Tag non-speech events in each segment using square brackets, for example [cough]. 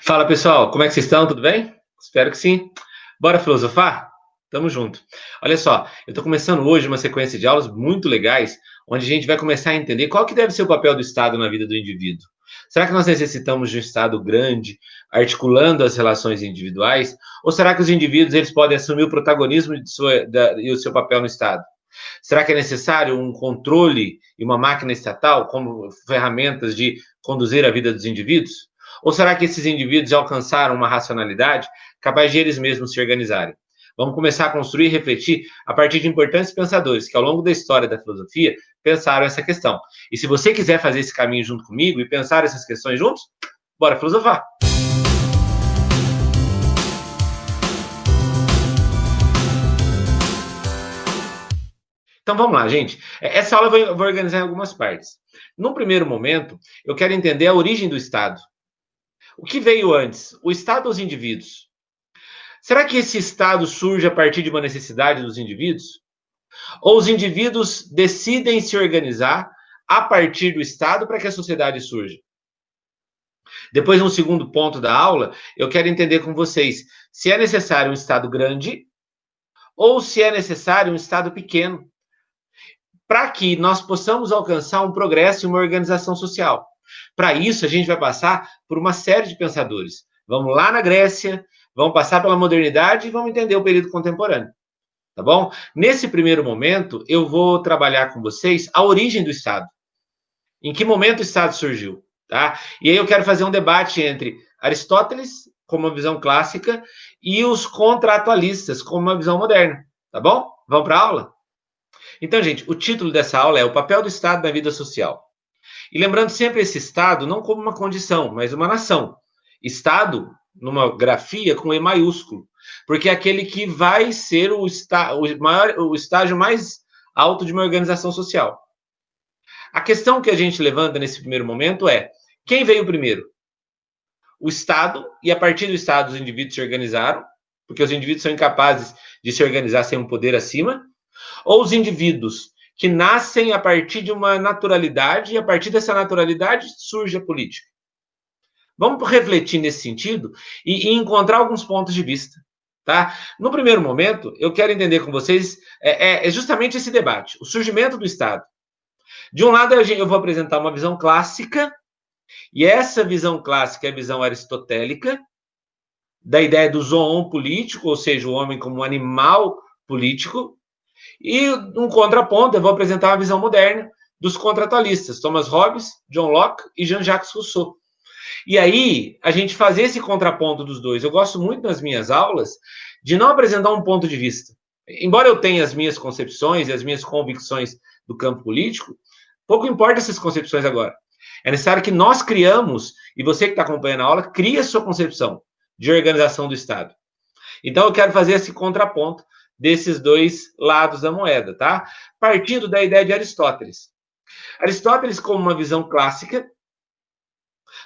Fala pessoal, como é que vocês estão? Tudo bem? Espero que sim. Bora filosofar? Tamo junto. Olha só, eu estou começando hoje uma sequência de aulas muito legais, onde a gente vai começar a entender qual que deve ser o papel do Estado na vida do indivíduo. Será que nós necessitamos de um Estado grande, articulando as relações individuais? Ou será que os indivíduos eles podem assumir o protagonismo sua, da, e o seu papel no Estado? Será que é necessário um controle e uma máquina estatal como ferramentas de conduzir a vida dos indivíduos? Ou será que esses indivíduos já alcançaram uma racionalidade capaz de eles mesmos se organizarem? Vamos começar a construir e refletir a partir de importantes pensadores que, ao longo da história da filosofia, pensaram essa questão. E se você quiser fazer esse caminho junto comigo e pensar essas questões juntos, bora filosofar! Então vamos lá, gente. Essa aula eu vou organizar em algumas partes. No primeiro momento, eu quero entender a origem do Estado. O que veio antes? O Estado ou os indivíduos? Será que esse Estado surge a partir de uma necessidade dos indivíduos? Ou os indivíduos decidem se organizar a partir do Estado para que a sociedade surja? Depois, no segundo ponto da aula, eu quero entender com vocês se é necessário um Estado grande ou se é necessário um Estado pequeno, para que nós possamos alcançar um progresso e uma organização social. Para isso, a gente vai passar por uma série de pensadores. Vamos lá na Grécia, vamos passar pela modernidade e vamos entender o período contemporâneo. Tá bom? Nesse primeiro momento, eu vou trabalhar com vocês a origem do Estado. Em que momento o Estado surgiu? Tá? E aí eu quero fazer um debate entre Aristóteles, como uma visão clássica, e os contratualistas, como uma visão moderna. Tá bom? Vamos para a aula? Então, gente, o título dessa aula é O papel do Estado na vida social. E lembrando sempre esse Estado não como uma condição, mas uma nação. Estado, numa grafia, com E maiúsculo, porque é aquele que vai ser o, está, o, maior, o estágio mais alto de uma organização social. A questão que a gente levanta nesse primeiro momento é: quem veio primeiro? O Estado, e a partir do Estado os indivíduos se organizaram, porque os indivíduos são incapazes de se organizar sem um poder acima, ou os indivíduos que nascem a partir de uma naturalidade, e a partir dessa naturalidade surge a política. Vamos refletir nesse sentido e, e encontrar alguns pontos de vista. Tá? No primeiro momento, eu quero entender com vocês é, é, é justamente esse debate, o surgimento do Estado. De um lado, eu vou apresentar uma visão clássica, e essa visão clássica é a visão aristotélica, da ideia do zoon político, ou seja, o homem como um animal político, e um contraponto, eu vou apresentar uma visão moderna dos contratualistas, Thomas Hobbes, John Locke e Jean-Jacques Rousseau. E aí, a gente fazer esse contraponto dos dois. Eu gosto muito nas minhas aulas de não apresentar um ponto de vista. Embora eu tenha as minhas concepções e as minhas convicções do campo político, pouco importa essas concepções agora. É necessário que nós criamos, e você que está acompanhando a aula, crie a sua concepção de organização do Estado. Então, eu quero fazer esse contraponto desses dois lados da moeda, tá? Partindo da ideia de Aristóteles. Aristóteles, como uma visão clássica,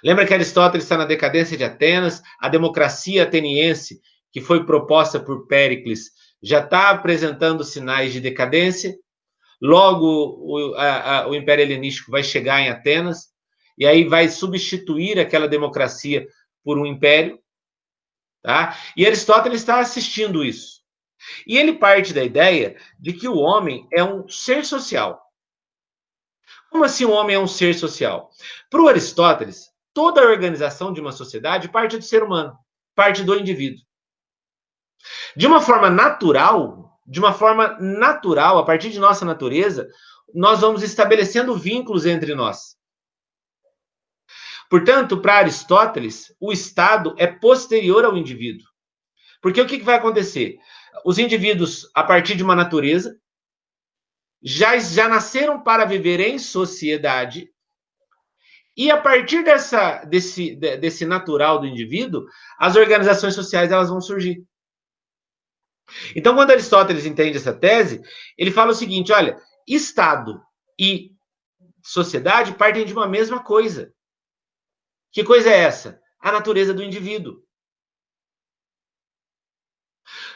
lembra que Aristóteles está na decadência de Atenas, a democracia ateniense, que foi proposta por Péricles, já está apresentando sinais de decadência. Logo, o, a, a, o Império Helenístico vai chegar em Atenas, e aí vai substituir aquela democracia por um império. Tá? E Aristóteles está assistindo isso. E ele parte da ideia de que o homem é um ser social. Como assim o homem é um ser social? Para o Aristóteles, toda a organização de uma sociedade parte do ser humano, parte do indivíduo. De uma forma natural, de uma forma natural, a partir de nossa natureza, nós vamos estabelecendo vínculos entre nós. Portanto, para Aristóteles, o Estado é posterior ao indivíduo. Porque o que vai acontecer? Os indivíduos, a partir de uma natureza, já, já nasceram para viver em sociedade, e a partir dessa, desse, desse natural do indivíduo, as organizações sociais elas vão surgir. Então, quando Aristóteles entende essa tese, ele fala o seguinte: olha, Estado e sociedade partem de uma mesma coisa. Que coisa é essa? A natureza do indivíduo.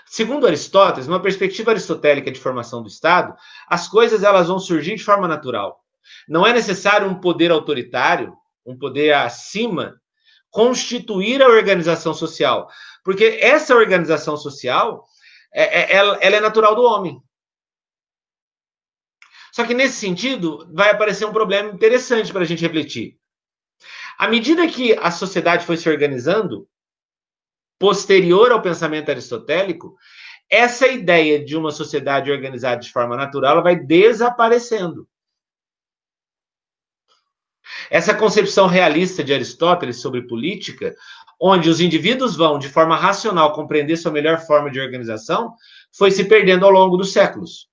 Segundo Aristóteles, numa perspectiva aristotélica de formação do Estado, as coisas elas vão surgir de forma natural. Não é necessário um poder autoritário, um poder acima, constituir a organização social. Porque essa organização social, é, é, ela, ela é natural do homem. Só que nesse sentido, vai aparecer um problema interessante para a gente refletir. À medida que a sociedade foi se organizando, posterior ao pensamento aristotélico, essa ideia de uma sociedade organizada de forma natural vai desaparecendo. Essa concepção realista de Aristóteles sobre política, onde os indivíduos vão, de forma racional, compreender sua melhor forma de organização, foi se perdendo ao longo dos séculos.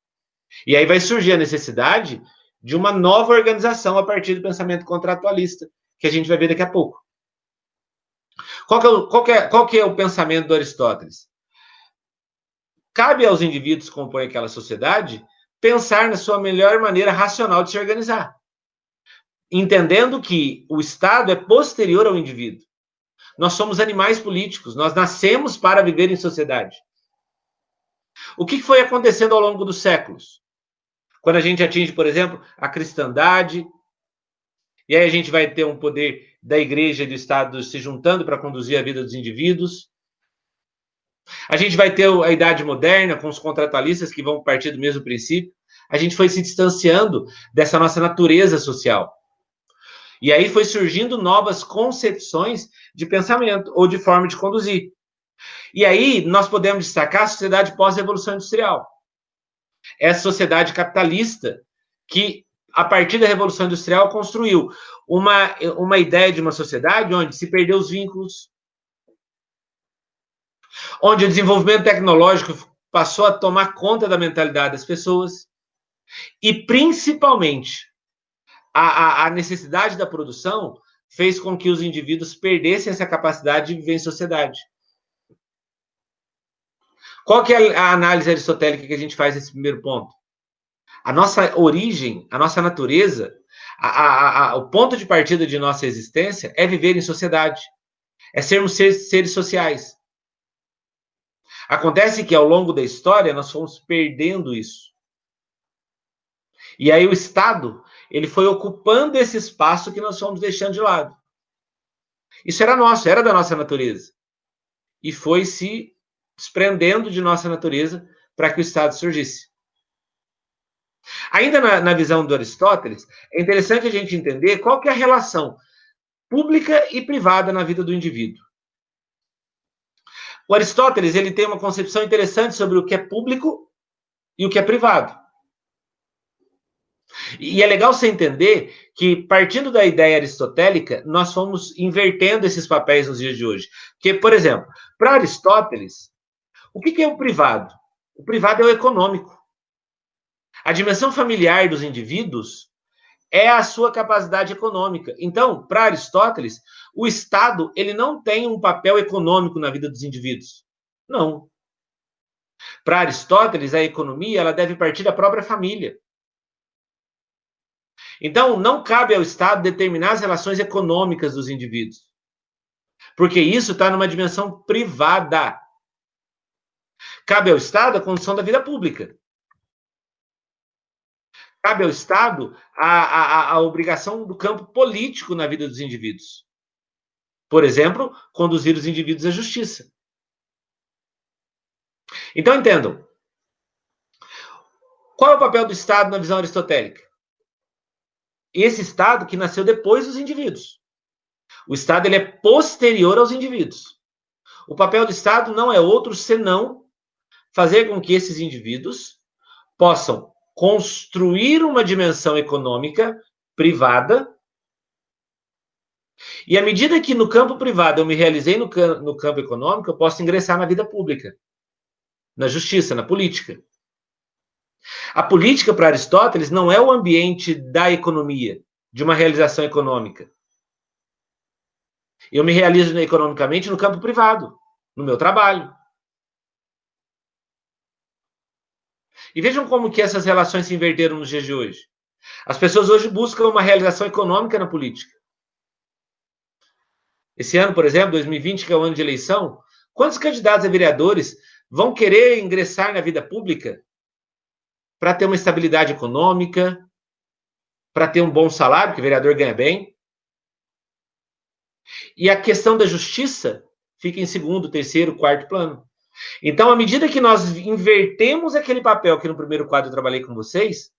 E aí vai surgir a necessidade de uma nova organização a partir do pensamento contratualista, que a gente vai ver daqui a pouco. Qual que é qual que é, qual que é o pensamento do Aristóteles? Cabe aos indivíduos que compõem aquela sociedade pensar na sua melhor maneira racional de se organizar, entendendo que o Estado é posterior ao indivíduo. Nós somos animais políticos, nós nascemos para viver em sociedade. O que foi acontecendo ao longo dos séculos? Quando a gente atinge, por exemplo, a cristandade, e aí a gente vai ter um poder da igreja e do Estado se juntando para conduzir a vida dos indivíduos. A gente vai ter a idade moderna com os contratualistas que vão partir do mesmo princípio. A gente foi se distanciando dessa nossa natureza social. E aí foi surgindo novas concepções de pensamento ou de forma de conduzir. E aí nós podemos destacar a sociedade pós-revolução industrial. Essa sociedade capitalista que, a partir da Revolução Industrial, construiu uma, uma ideia de uma sociedade onde se perdeu os vínculos, onde o desenvolvimento tecnológico passou a tomar conta da mentalidade das pessoas, e principalmente a, a, a necessidade da produção fez com que os indivíduos perdessem essa capacidade de viver em sociedade. Qual que é a análise aristotélica que a gente faz nesse primeiro ponto? A nossa origem, a nossa natureza, a, a, a, o ponto de partida de nossa existência é viver em sociedade, é sermos seres, seres sociais. Acontece que ao longo da história nós fomos perdendo isso. E aí o Estado, ele foi ocupando esse espaço que nós fomos deixando de lado. Isso era nosso, era da nossa natureza. E foi se desprendendo de nossa natureza para que o Estado surgisse. Ainda na, na, visão do Aristóteles, é interessante a gente entender qual que é a relação pública e privada na vida do indivíduo. O Aristóteles ele tem uma concepção interessante sobre o que é público e o que é privado. E é legal você entender que, partindo da ideia aristotélica, nós fomos invertendo esses papéis nos dias de hoje. Porque, por exemplo, para Aristóteles, o que é o privado? O privado é o econômico. A dimensão familiar dos indivíduos é a sua capacidade econômica. Então, para Aristóteles, o Estado ele não tem um papel econômico na vida dos indivíduos. Não. Para Aristóteles, a economia ela deve partir da própria família. Então, não cabe ao Estado determinar as relações econômicas dos indivíduos. Porque isso está numa dimensão privada. Cabe ao Estado a condução da vida pública cabe ao Estado a, a, a obrigação do campo político na vida dos indivíduos. Por exemplo, conduzir os indivíduos à justiça. Então, entendam. Qual é o papel do Estado na visão aristotélica? Esse Estado que nasceu depois dos indivíduos. O Estado ele é posterior aos indivíduos. O papel do Estado não é outro senão fazer com que esses indivíduos possam construir uma dimensão econômica privada. E à medida que no campo privado eu me realizei no, no campo econômico, eu posso ingressar na vida pública, na justiça, na política. A política, para Aristóteles, não é o ambiente da economia, de uma realização econômica. Eu me realizo economicamente no campo privado, no meu trabalho. E vejam como que essas relações se inverteram nos dias de hoje. As pessoas hoje buscam uma realização econômica na política. Esse ano, por exemplo, 2020, que é o ano de eleição, quantos candidatos a vereadores vão querer ingressar na vida pública para ter uma estabilidade econômica, para ter um bom salário, porque o vereador ganha bem? E a questão da justiça fica em segundo, terceiro, quarto plano. Então, à medida que nós invertemos aquele papel que no primeiro quadro eu trabalhei com vocês,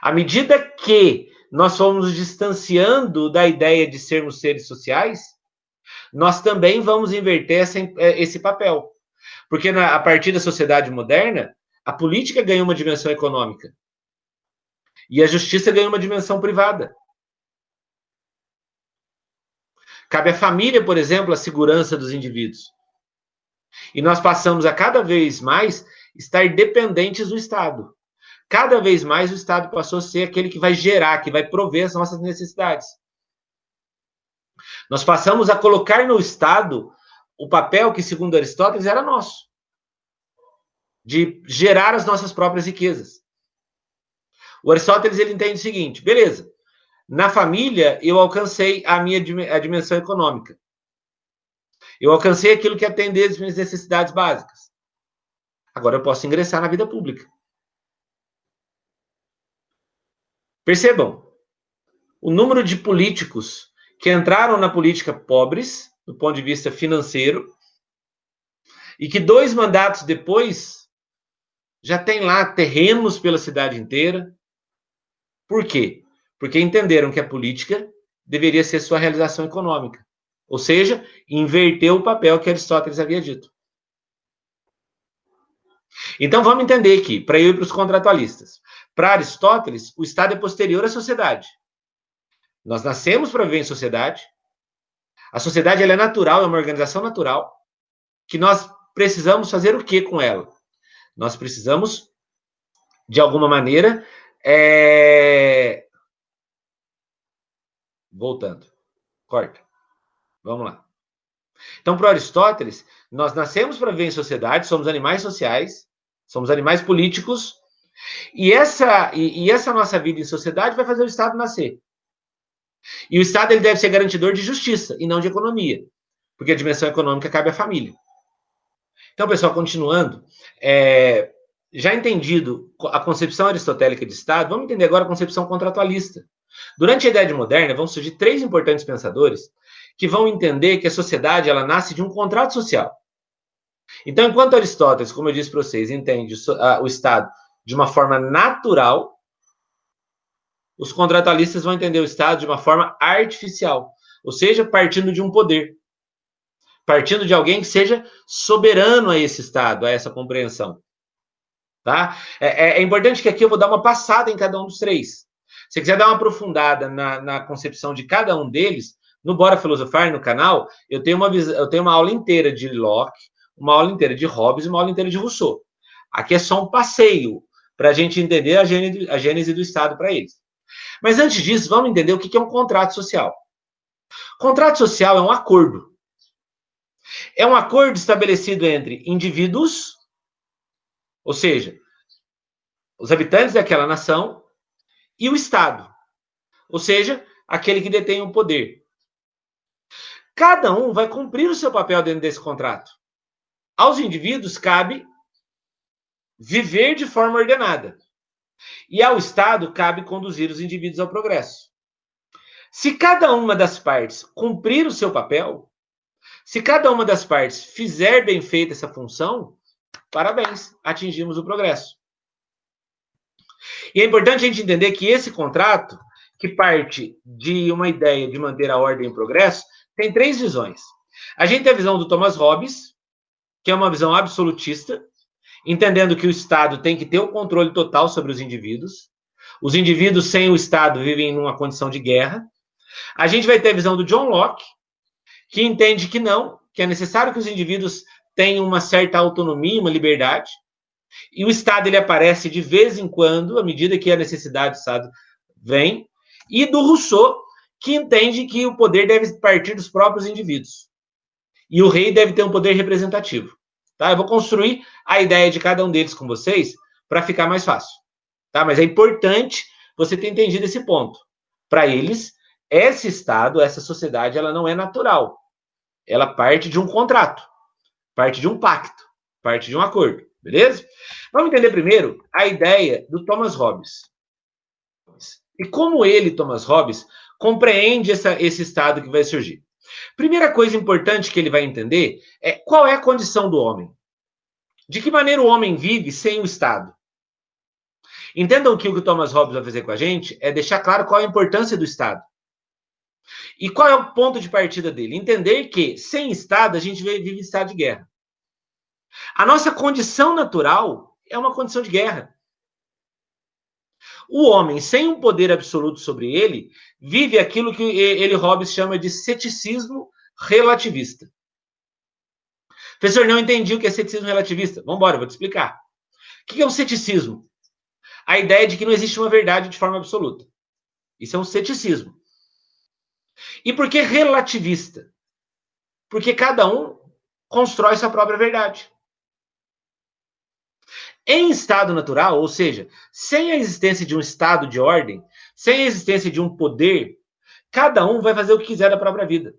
à medida que nós fomos distanciando da ideia de sermos seres sociais, nós também vamos inverter essa, é, esse papel. Porque na, a partir da sociedade moderna, a política ganha uma dimensão econômica. E a justiça ganha uma dimensão privada. Cabe à família, por exemplo, a segurança dos indivíduos. E nós passamos a cada vez mais estar dependentes do Estado. Cada vez mais o Estado passou a ser aquele que vai gerar, que vai prover as nossas necessidades. Nós passamos a colocar no Estado o papel que, segundo Aristóteles, era nosso de gerar as nossas próprias riquezas. O Aristóteles ele entende o seguinte: beleza, na família eu alcancei a minha a dimensão econômica. Eu alcancei aquilo que atende as minhas necessidades básicas. Agora eu posso ingressar na vida pública. Percebam, o número de políticos que entraram na política pobres, do ponto de vista financeiro, e que dois mandatos depois já tem lá terrenos pela cidade inteira. Por quê? Porque entenderam que a política deveria ser sua realização econômica. Ou seja, inverteu o papel que Aristóteles havia dito. Então vamos entender aqui, para eu e para os contratualistas. Para Aristóteles, o Estado é posterior à sociedade. Nós nascemos para viver em sociedade. A sociedade é natural, é uma organização natural. Que nós precisamos fazer o que com ela? Nós precisamos, de alguma maneira, é... voltando. Corta. Vamos lá. Então, para Aristóteles, nós nascemos para viver em sociedade, somos animais sociais, somos animais políticos, e essa, e, e, essa nossa vida em sociedade vai fazer o Estado nascer. E o Estado ele deve ser garantidor de justiça e não de economia, porque a dimensão econômica cabe à família. Então, pessoal, continuando, é, já entendido a concepção aristotélica de Estado, vamos entender agora a concepção contratualista. Durante a Idade Moderna, vão surgir três importantes pensadores que vão entender que a sociedade ela nasce de um contrato social. Então, enquanto Aristóteles, como eu disse para vocês, entende o Estado de uma forma natural, os contratualistas vão entender o Estado de uma forma artificial, ou seja, partindo de um poder partindo de alguém que seja soberano a esse Estado, a essa compreensão. Tá? É, é, é, importante que aqui eu vou dar uma passada em cada um dos três. Se quiser dar uma aprofundada na, na concepção de cada um deles, no Bora Filosofar, no canal, eu tenho uma, eu tenho uma aula inteira de Locke, uma aula inteira de Hobbes e uma aula inteira de Rousseau. Aqui é só um passeio para a gente entender a gênese, a gênese do Estado para eles. Mas antes disso, vamos entender o que é um contrato social. Contrato social é um acordo é um acordo estabelecido entre indivíduos, ou seja, os habitantes daquela nação, e o Estado, ou seja, aquele que detém o poder. Cada um vai cumprir o seu papel dentro desse contrato. Aos indivíduos cabe viver de forma ordenada. E ao Estado cabe conduzir os indivíduos ao progresso. Se cada uma das partes cumprir o seu papel, se cada uma das partes fizer bem feita essa função, parabéns, atingimos o progresso. E é importante a gente entender que esse contrato, que parte de uma ideia de manter a ordem e progresso, tem três visões. A gente tem a visão do Thomas Hobbes, que é uma visão absolutista, entendendo que o Estado tem que ter o controle total sobre os indivíduos. Os indivíduos sem o Estado vivem numa condição de guerra. A gente vai ter a visão do John Locke, que entende que não, que é necessário que os indivíduos tenham uma certa autonomia, uma liberdade, e o Estado ele aparece de vez em quando, à medida que a necessidade do Estado vem, e do Rousseau, que entende que o poder deve partir dos próprios indivíduos. E o rei deve ter um poder representativo. Tá? Eu vou construir a ideia de cada um deles com vocês para ficar mais fácil. Tá? Mas é importante você ter entendido esse ponto. Para eles, esse Estado, essa sociedade, ela não é natural ela parte de um contrato, parte de um pacto, parte de um acordo, beleza? Vamos entender primeiro a ideia do Thomas Hobbes. E como ele, Thomas Hobbes, compreende essa, esse estado que vai surgir. Primeira coisa importante que ele vai entender é qual é a condição do homem. De que maneira o homem vive sem o Estado? Entendam que o que o Thomas Hobbes vai fazer com a gente é deixar claro qual é a importância do Estado. E qual é o ponto de partida dele? Entender que sem Estado a gente vive em estado de guerra. A nossa condição natural é uma condição de guerra. O homem, sem um poder absoluto sobre ele, vive aquilo que ele, Hobbes, chama de ceticismo relativista. Professor, não entendi o que é ceticismo relativista. Vamos embora, vou te explicar. O que é um ceticismo? A ideia de que não existe uma verdade de forma absoluta. Isso é um ceticismo. E por que relativista? Porque cada um constrói sua própria verdade. Em estado natural, ou seja, sem a existência de um estado de ordem, sem a existência de um poder, cada um vai fazer o que quiser da própria vida.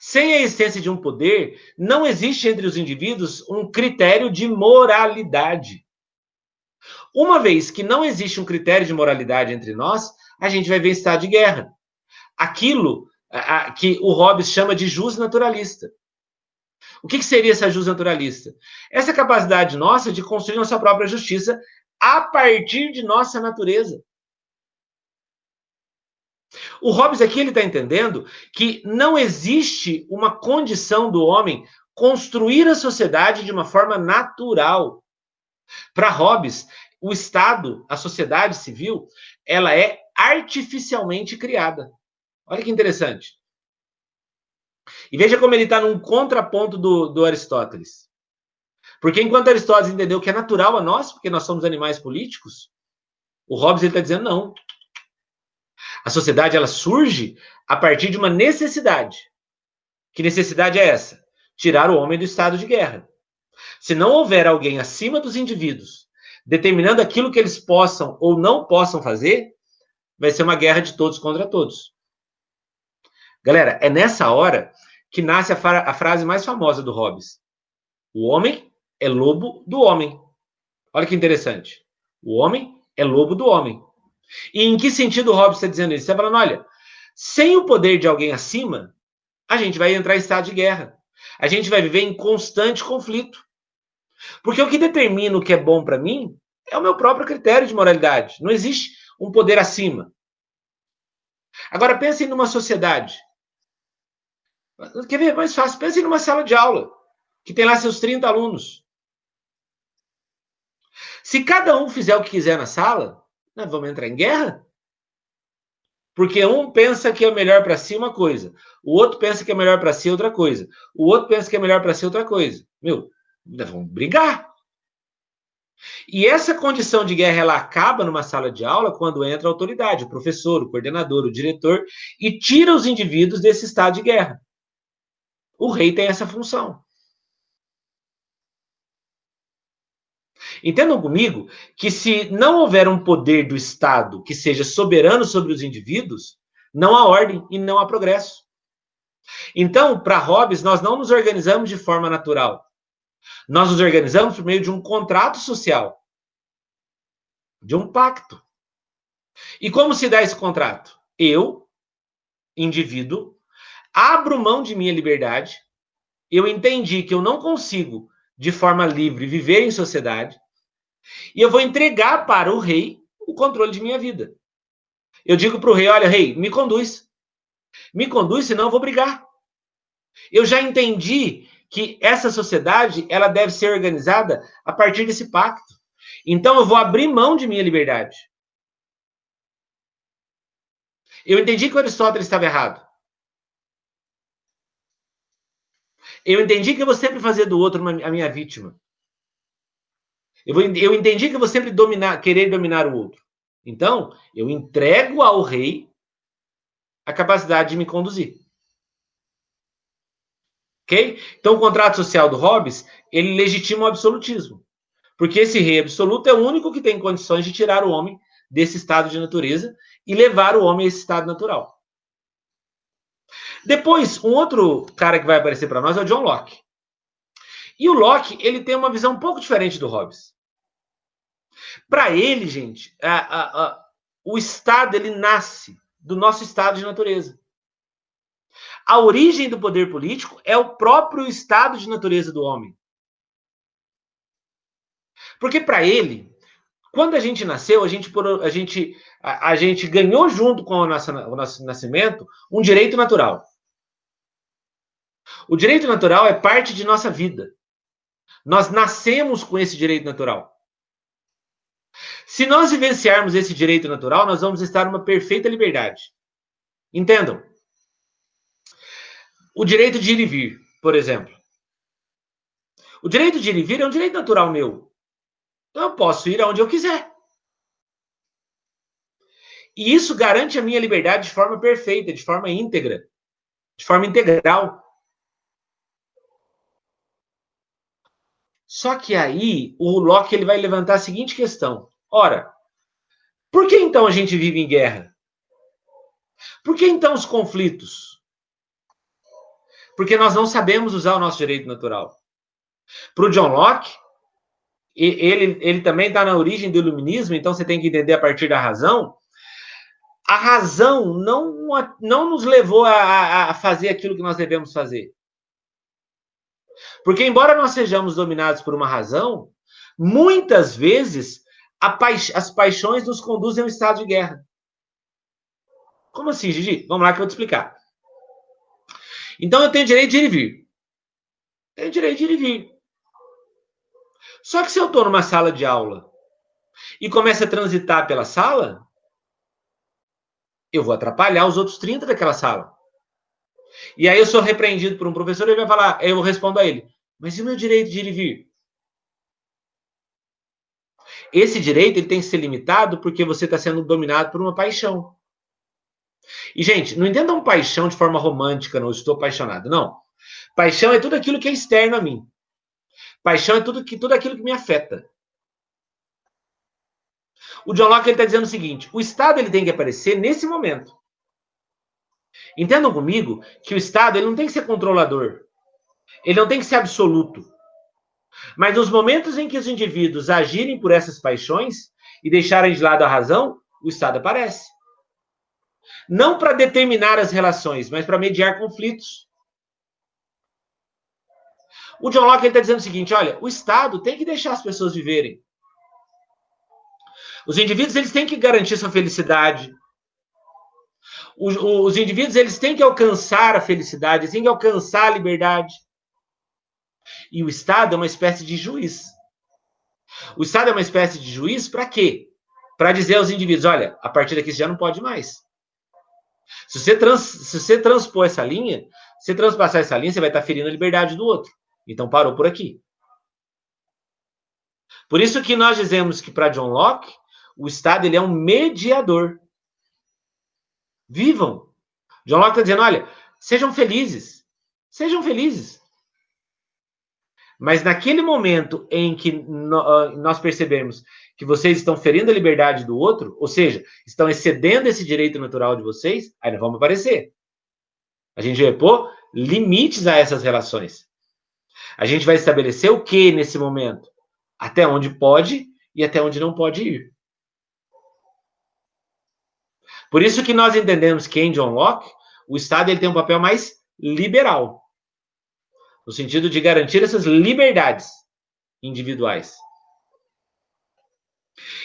Sem a existência de um poder, não existe entre os indivíduos um critério de moralidade. Uma vez que não existe um critério de moralidade entre nós, a gente vai ver estado de guerra. Aquilo que o Hobbes chama de jus naturalista. O que, que seria essa jus naturalista? Essa capacidade nossa de construir nossa própria justiça a partir de nossa natureza. O Hobbes aqui ele está entendendo que não existe uma condição do homem construir a sociedade de uma forma natural. Para Hobbes, o Estado, a sociedade civil, ela é artificialmente criada. Olha que interessante. E veja como ele está num contraponto do, do Aristóteles. Porque enquanto Aristóteles entendeu que é natural a nós, porque nós somos animais políticos, o Hobbes está dizendo não. A sociedade ela surge a partir de uma necessidade. Que necessidade é essa? Tirar o homem do estado de guerra. Se não houver alguém acima dos indivíduos, determinando aquilo que eles possam ou não possam fazer, vai ser uma guerra de todos contra todos. Galera, é nessa hora que nasce a, a frase mais famosa do Hobbes. O homem é lobo do homem. Olha que interessante. O homem é lobo do homem. E em que sentido o Hobbes está dizendo isso? Está falando, olha, sem o poder de alguém acima, a gente vai entrar em estado de guerra. A gente vai viver em constante conflito. Porque o que determina o que é bom para mim é o meu próprio critério de moralidade. Não existe um poder acima. Agora pensem numa sociedade Quer ver? Mais fácil. Pense numa sala de aula, que tem lá seus 30 alunos. Se cada um fizer o que quiser na sala, nós vamos entrar em guerra? Porque um pensa que é melhor para si uma coisa, o outro pensa que é melhor para si outra coisa, o outro pensa que é melhor para si outra coisa. Meu, nós vamos brigar. E essa condição de guerra ela acaba numa sala de aula quando entra a autoridade, o professor, o coordenador, o diretor, e tira os indivíduos desse estado de guerra. O rei tem essa função. Entendam comigo que se não houver um poder do Estado que seja soberano sobre os indivíduos, não há ordem e não há progresso. Então, para Hobbes, nós não nos organizamos de forma natural. Nós nos organizamos por meio de um contrato social, de um pacto. E como se dá esse contrato? Eu, indivíduo, abro mão de minha liberdade, eu entendi que eu não consigo, de forma livre, viver em sociedade, e eu vou entregar para o rei o controle de minha vida. Eu digo para o rei: olha, rei, me conduz. Me conduz, senão eu vou brigar. Eu já entendi que essa sociedade ela deve ser organizada a partir desse pacto. Então eu vou abrir mão de minha liberdade. Eu entendi que o Aristóteles estava errado. Eu entendi que eu vou sempre fazer do outro a minha vítima. Eu, eu entendi que eu vou sempre dominar, querer dominar o outro. Então, eu entrego ao rei a capacidade de me conduzir. Ok? Então, o contrato social do Hobbes, ele legitima o absolutismo. Porque esse rei absoluto é o único que tem condições de tirar o homem desse estado de natureza e levar o homem a esse estado natural. Depois, um outro cara que vai aparecer para nós é o John Locke. E o Locke, ele tem uma visão um pouco diferente do Hobbes. Para ele, gente, a, a, a, o Estado ele nasce do nosso estado de natureza. A origem do poder político é o próprio estado de natureza do homem. Porque para ele, quando a gente nasceu, a gente, a gente, a, a gente ganhou junto com o nosso, o nosso nascimento um direito natural. O direito natural é parte de nossa vida. Nós nascemos com esse direito natural. Se nós vivenciarmos esse direito natural, nós vamos estar numa perfeita liberdade. Entendam? O direito de ir e vir, por exemplo. O direito de ir e vir é um direito natural meu. Então eu posso ir aonde eu quiser. E isso garante a minha liberdade de forma perfeita, de forma íntegra, de forma integral. Só que aí o Locke ele vai levantar a seguinte questão: ora, por que então a gente vive em guerra? Por que então os conflitos? Porque nós não sabemos usar o nosso direito natural. Para o John Locke, ele, ele também está na origem do iluminismo, então você tem que entender a partir da razão. A razão não, não nos levou a, a fazer aquilo que nós devemos fazer. Porque, embora nós sejamos dominados por uma razão, muitas vezes paix as paixões nos conduzem a um estado de guerra. Como assim, Gigi? Vamos lá que eu vou te explicar. Então eu tenho direito de ir e vir. Tenho direito de ir e vir. Só que se eu estou numa sala de aula e começo a transitar pela sala, eu vou atrapalhar os outros 30 daquela sala. E aí eu sou repreendido por um professor e ele vai falar, eu respondo a ele, mas e o meu direito de ir e vir? Esse direito ele tem que ser limitado porque você está sendo dominado por uma paixão. E, gente, não entendam paixão de forma romântica, não estou apaixonado. Não. Paixão é tudo aquilo que é externo a mim. Paixão é tudo, que, tudo aquilo que me afeta. O John Locke está dizendo o seguinte: o Estado ele tem que aparecer nesse momento. Entendam comigo que o Estado ele não tem que ser controlador. Ele não tem que ser absoluto. Mas nos momentos em que os indivíduos agirem por essas paixões e deixarem de lado a razão, o Estado aparece. Não para determinar as relações, mas para mediar conflitos. O John Locke está dizendo o seguinte: olha, o Estado tem que deixar as pessoas viverem. Os indivíduos eles têm que garantir sua felicidade. Os, os indivíduos eles têm que alcançar a felicidade, têm que alcançar a liberdade. E o Estado é uma espécie de juiz. O Estado é uma espécie de juiz para quê? Para dizer aos indivíduos: olha, a partir daqui você já não pode mais. Se você, trans, se você transpor essa linha, se transpassar essa linha, você vai estar ferindo a liberdade do outro. Então parou por aqui. Por isso que nós dizemos que para John Locke, o Estado ele é um mediador. Vivam. John Locke está dizendo: olha, sejam felizes. Sejam felizes. Mas naquele momento em que ah, nós percebemos que vocês estão ferindo a liberdade do outro, ou seja, estão excedendo esse direito natural de vocês, aí nós vamos aparecer. A gente vai pôr limites a essas relações. A gente vai estabelecer o que nesse momento? Até onde pode e até onde não pode ir. Por isso que nós entendemos que em John Locke, o Estado ele tem um papel mais liberal, no sentido de garantir essas liberdades individuais.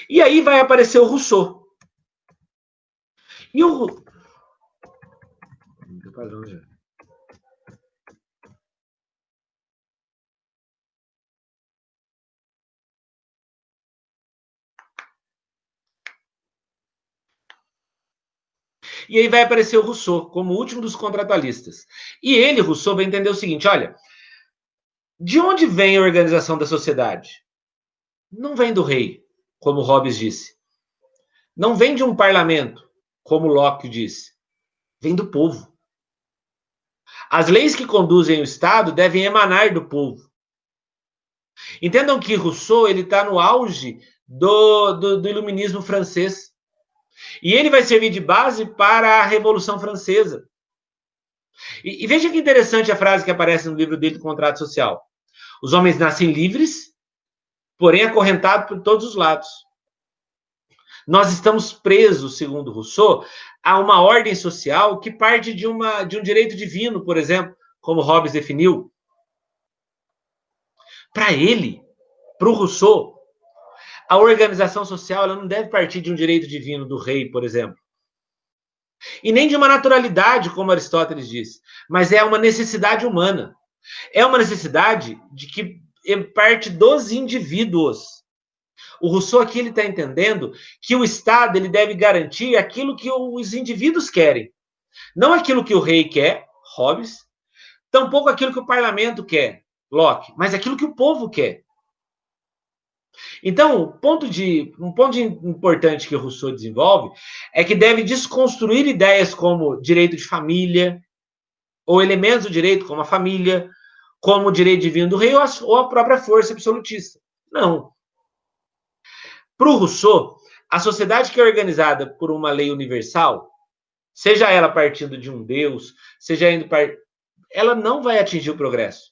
E aí vai aparecer o Rousseau. E o. E aí vai aparecer o Rousseau como o último dos contratualistas. E ele, Rousseau, vai entender o seguinte: olha, de onde vem a organização da sociedade? Não vem do rei, como Hobbes disse. Não vem de um parlamento, como Locke disse. Vem do povo. As leis que conduzem o Estado devem emanar do povo. Entendam que Rousseau ele está no auge do, do, do iluminismo francês. E ele vai servir de base para a Revolução Francesa. E, e, veja que interessante a frase que aparece no livro dele Contrato Social. Os homens nascem livres, porém acorrentados por todos os lados. Nós estamos presos, segundo Rousseau, a uma ordem social que parte de, uma, de um direito divino, por exemplo, como Hobbes definiu. Para ele, para o Rousseau, a organização social ela não deve partir de um direito divino do rei, por exemplo. E nem de uma naturalidade, como Aristóteles diz, mas é uma necessidade humana. É uma necessidade de que parte dos indivíduos. O Rousseau aqui ele está entendendo que o Estado ele deve garantir aquilo que os indivíduos querem, não aquilo que o rei quer, Hobbes, tampouco aquilo que o parlamento quer, Locke, mas aquilo que o povo quer. Então, ponto de, um ponto de importante que Rousseau desenvolve é que deve desconstruir ideias como direito de família, ou elementos do direito, como a família, como o direito divino do rei, ou a, ou a própria força absolutista. Não. Para o Rousseau, a sociedade que é organizada por uma lei universal, seja ela partindo de um Deus, seja indo para. Ela não vai atingir o progresso.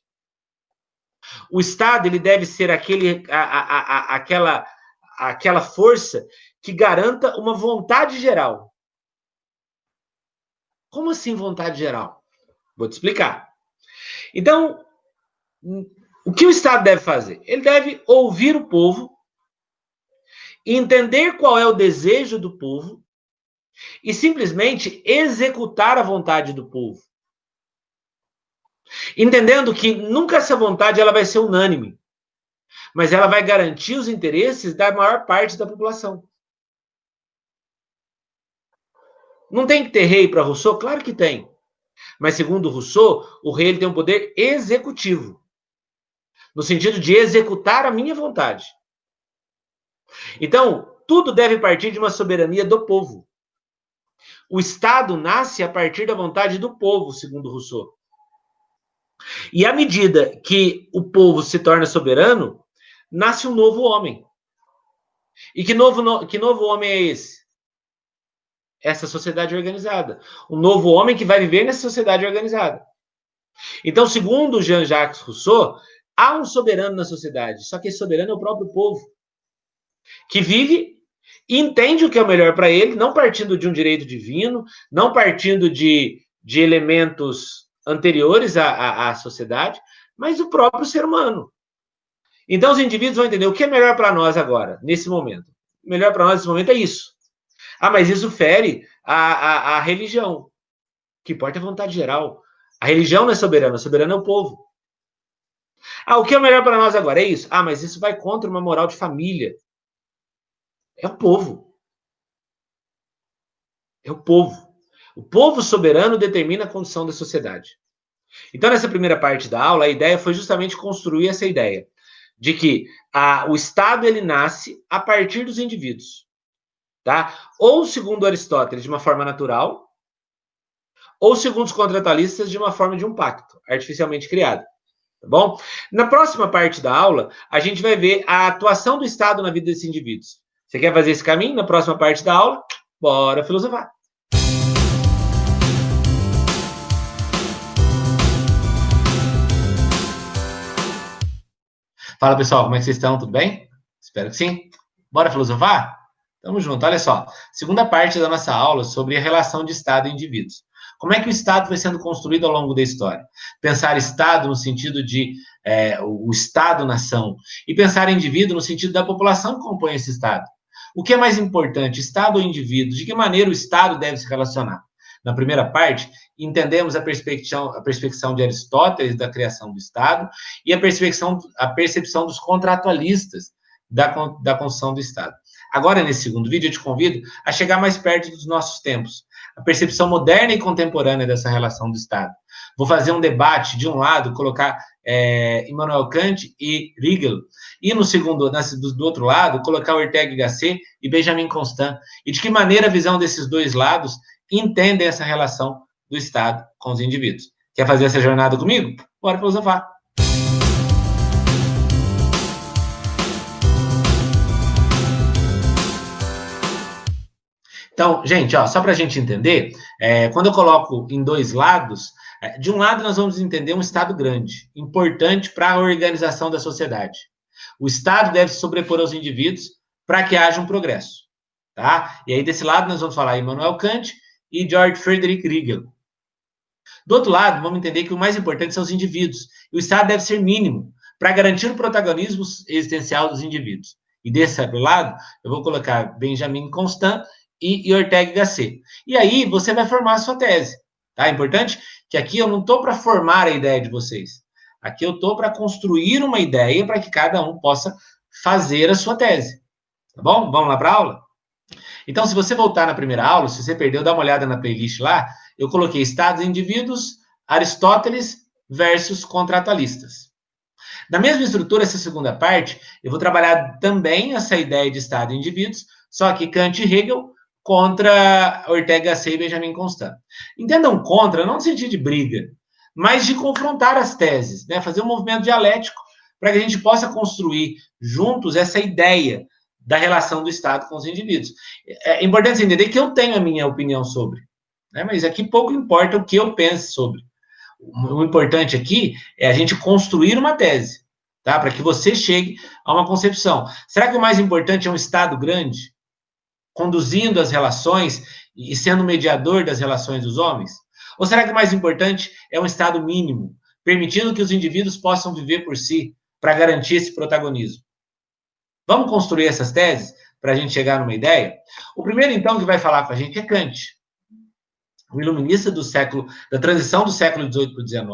O Estado ele deve ser aquele, a, a, a, aquela, aquela força que garanta uma vontade geral. Como assim vontade geral? Vou te explicar. Então, o que o Estado deve fazer? Ele deve ouvir o povo entender qual é o desejo do povo e simplesmente executar a vontade do povo. Entendendo que nunca essa vontade ela vai ser unânime, mas ela vai garantir os interesses da maior parte da população. Não tem que ter rei para Rousseau? Claro que tem. Mas segundo Rousseau, o rei ele tem um poder executivo, no sentido de executar a minha vontade. Então, tudo deve partir de uma soberania do povo. O Estado nasce a partir da vontade do povo, segundo Rousseau. E à medida que o povo se torna soberano, nasce um novo homem. E que novo, que novo homem é esse? Essa sociedade organizada. Um novo homem que vai viver nessa sociedade organizada. Então, segundo Jean-Jacques Rousseau, há um soberano na sociedade, só que esse soberano é o próprio povo que vive e entende o que é o melhor para ele, não partindo de um direito divino, não partindo de, de elementos anteriores à, à, à sociedade, mas do próprio ser humano. Então, os indivíduos vão entender o que é melhor para nós agora, nesse momento. O melhor para nós nesse momento é isso. Ah, mas isso fere a, a, a religião. O que importa é a vontade geral. A religião não é soberana, soberana é o povo. Ah, o que é melhor para nós agora? É isso. Ah, mas isso vai contra uma moral de família. É o povo. É o povo. O povo soberano determina a condição da sociedade. Então, nessa primeira parte da aula, a ideia foi justamente construir essa ideia de que a, o Estado ele nasce a partir dos indivíduos, tá? Ou segundo Aristóteles de uma forma natural, ou segundo os contratualistas de uma forma de um pacto artificialmente criado, tá bom? Na próxima parte da aula, a gente vai ver a atuação do Estado na vida desses indivíduos. Você quer fazer esse caminho na próxima parte da aula? Bora filosofar! Fala pessoal, como é que vocês estão? Tudo bem? Espero que sim. Bora filosofar? Tamo junto. Olha só, segunda parte da nossa aula sobre a relação de Estado e indivíduos. Como é que o Estado foi sendo construído ao longo da história? Pensar Estado no sentido de é, o Estado-nação e pensar indivíduo no sentido da população que compõe esse Estado. O que é mais importante, Estado ou indivíduo? De que maneira o Estado deve se relacionar? Na primeira parte, entendemos a perspecção, a perspecção de Aristóteles da criação do Estado e a percepção, a percepção dos contratualistas da, da construção do Estado. Agora, nesse segundo vídeo, eu te convido a chegar mais perto dos nossos tempos, a percepção moderna e contemporânea dessa relação do Estado. Vou fazer um debate, de um lado, colocar é, Immanuel Kant e Hegel, e no segundo, do, do outro lado, colocar Ortega y Gasset e Benjamin Constant. E de que maneira a visão desses dois lados entendem essa relação do Estado com os indivíduos. Quer fazer essa jornada comigo? Bora filosofar. Então, gente, ó, só para a gente entender, é, quando eu coloco em dois lados, é, de um lado nós vamos entender um Estado grande, importante para a organização da sociedade. O Estado deve se sobrepor aos indivíduos para que haja um progresso. Tá? E aí, desse lado, nós vamos falar Immanuel Kant e George Frederick Hegel. Do outro lado, vamos entender que o mais importante são os indivíduos. E o Estado deve ser mínimo para garantir o protagonismo existencial dos indivíduos. E desse lado, eu vou colocar Benjamin Constant e, Ortega Gasset. E aí, você vai formar a sua tese. Tá? É importante que aqui eu não estou para formar a ideia de vocês. Aqui eu estou para construir uma ideia para que cada um possa fazer a sua tese. Tá bom? Vamos lá para a aula? Então, se você voltar na primeira aula, se você perdeu, dá uma olhada na playlist lá. Eu coloquei estados e indivíduos, Aristóteles versus contratualistas. Na mesma estrutura, essa segunda parte, eu vou trabalhar também essa ideia de estado e indivíduos, só que Kant e Hegel contra Ortega Gasset e Benjamin Constant. Entendam contra, não no sentido de briga, mas de confrontar as teses, né? fazer um movimento dialético para que a gente possa construir juntos essa ideia da relação do Estado com os indivíduos. É importante entender que eu tenho a minha opinião sobre, né? mas aqui pouco importa o que eu pense sobre. O importante aqui é a gente construir uma tese, tá? Para que você chegue a uma concepção. Será que o mais importante é um Estado grande, conduzindo as relações e sendo mediador das relações dos homens? Ou será que o mais importante é um Estado mínimo, permitindo que os indivíduos possam viver por si, para garantir esse protagonismo? Vamos construir essas teses para a gente chegar numa ideia? O primeiro, então, que vai falar com a gente é Kant, o iluminista do século, da transição do século XVIII para o XIX.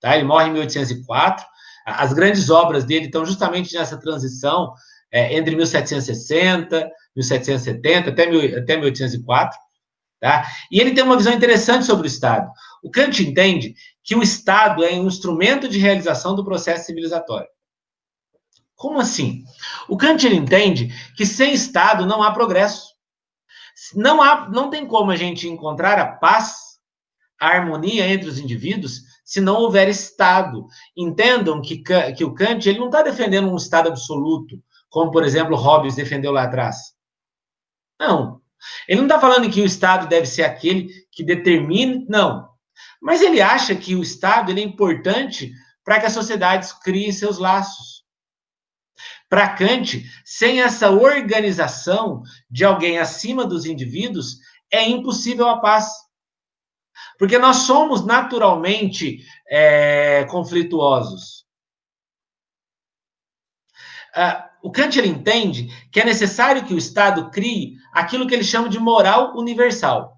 Tá? Ele morre em 1804. As grandes obras dele estão justamente nessa transição é, entre 1760, 1770 até, mil, até 1804. Tá? E ele tem uma visão interessante sobre o Estado. O Kant entende que o Estado é um instrumento de realização do processo civilizatório. Como assim? O Kant entende que sem Estado não há progresso. Não, há, não tem como a gente encontrar a paz, a harmonia entre os indivíduos, se não houver Estado. Entendam que, que o Kant ele não está defendendo um Estado absoluto, como, por exemplo, Hobbes defendeu lá atrás. Não. Ele não está falando que o Estado deve ser aquele que determine, não. Mas ele acha que o Estado é importante para que as sociedades criem seus laços. Para Kant, sem essa organização de alguém acima dos indivíduos, é impossível a paz. Porque nós somos naturalmente é, conflituosos. Uh, o Kant ele entende que é necessário que o Estado crie aquilo que ele chama de moral universal.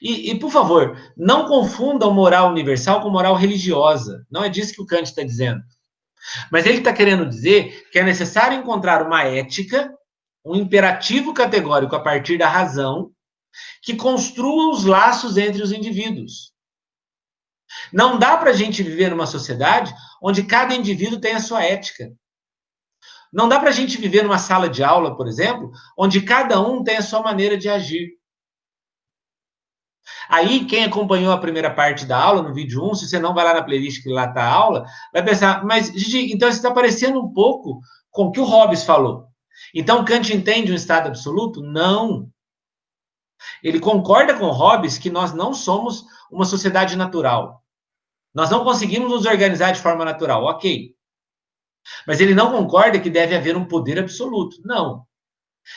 E, e, por favor, não confundam moral universal com moral religiosa. Não é disso que o Kant está dizendo. Mas ele está querendo dizer que é necessário encontrar uma ética, um imperativo categórico a partir da razão, que construa os laços entre os indivíduos. Não dá para a gente viver numa sociedade onde cada indivíduo tem a sua ética. Não dá para a gente viver numa sala de aula, por exemplo, onde cada um tem a sua maneira de agir. Aí, quem acompanhou a primeira parte da aula, no vídeo 1, se você não vai lá na playlist que lá está a aula, vai pensar, mas, Gigi, então isso está parecendo um pouco com o que o Hobbes falou. Então, Kant entende um estado absoluto? Não. Ele concorda com Hobbes que nós não somos uma sociedade natural. Nós não conseguimos nos organizar de forma natural, ok. Mas ele não concorda que deve haver um poder absoluto. Não.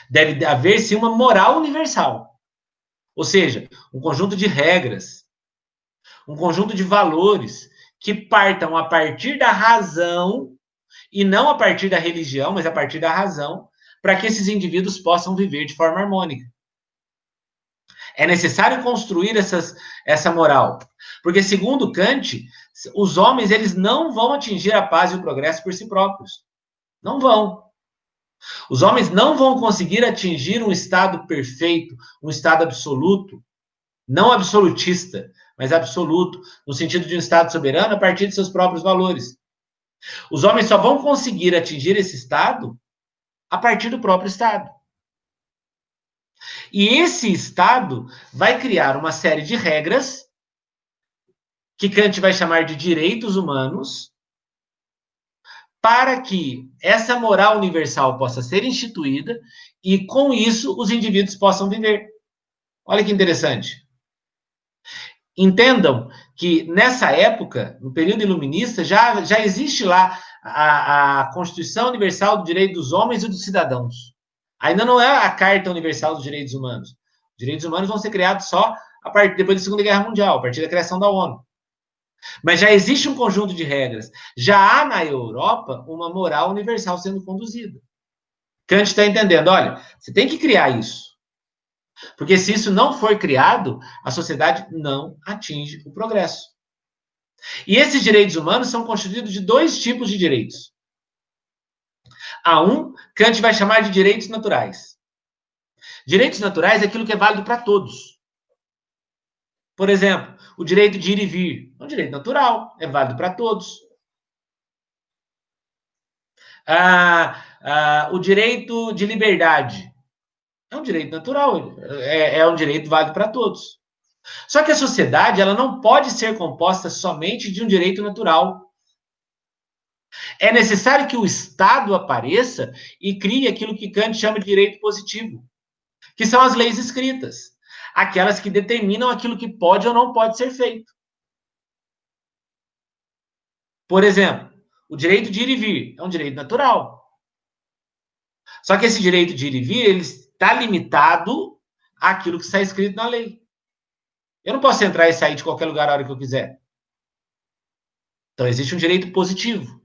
Deve haver, sim, uma moral universal. Ou seja, um conjunto de regras, um conjunto de valores que partam a partir da razão e não a partir da religião, mas a partir da razão, para que esses indivíduos possam viver de forma harmônica. É necessário construir essas, essa moral, porque segundo Kant, os homens eles não vão atingir a paz e o progresso por si próprios. Não vão. Os homens não vão conseguir atingir um estado perfeito, um estado absoluto, não absolutista, mas absoluto, no sentido de um estado soberano a partir de seus próprios valores. Os homens só vão conseguir atingir esse estado a partir do próprio estado. E esse estado vai criar uma série de regras que Kant vai chamar de direitos humanos, para que essa moral universal possa ser instituída e, com isso, os indivíduos possam viver. Olha que interessante. Entendam que nessa época, no período iluminista, já, já existe lá a, a Constituição Universal do Direito dos Homens e dos Cidadãos. Ainda não é a Carta Universal dos Direitos Humanos. Os direitos humanos vão ser criados só a partir depois da Segunda Guerra Mundial, a partir da criação da ONU. Mas já existe um conjunto de regras. Já há na Europa uma moral universal sendo conduzida. Kant está entendendo, olha, você tem que criar isso. Porque se isso não for criado, a sociedade não atinge o progresso. E esses direitos humanos são constituídos de dois tipos de direitos. A um, Kant vai chamar de direitos naturais. Direitos naturais é aquilo que é válido para todos. Por exemplo, o direito de ir e vir é um direito natural, é válido para todos. Ah, ah, o direito de liberdade é um direito natural, é, é um direito válido para todos. Só que a sociedade ela não pode ser composta somente de um direito natural. É necessário que o Estado apareça e crie aquilo que Kant chama de direito positivo, que são as leis escritas, aquelas que determinam aquilo que pode ou não pode ser feito. Por exemplo, o direito de ir e vir é um direito natural. Só que esse direito de ir e vir, ele está limitado àquilo que está escrito na lei. Eu não posso entrar e sair de qualquer lugar a hora que eu quiser. Então, existe um direito positivo.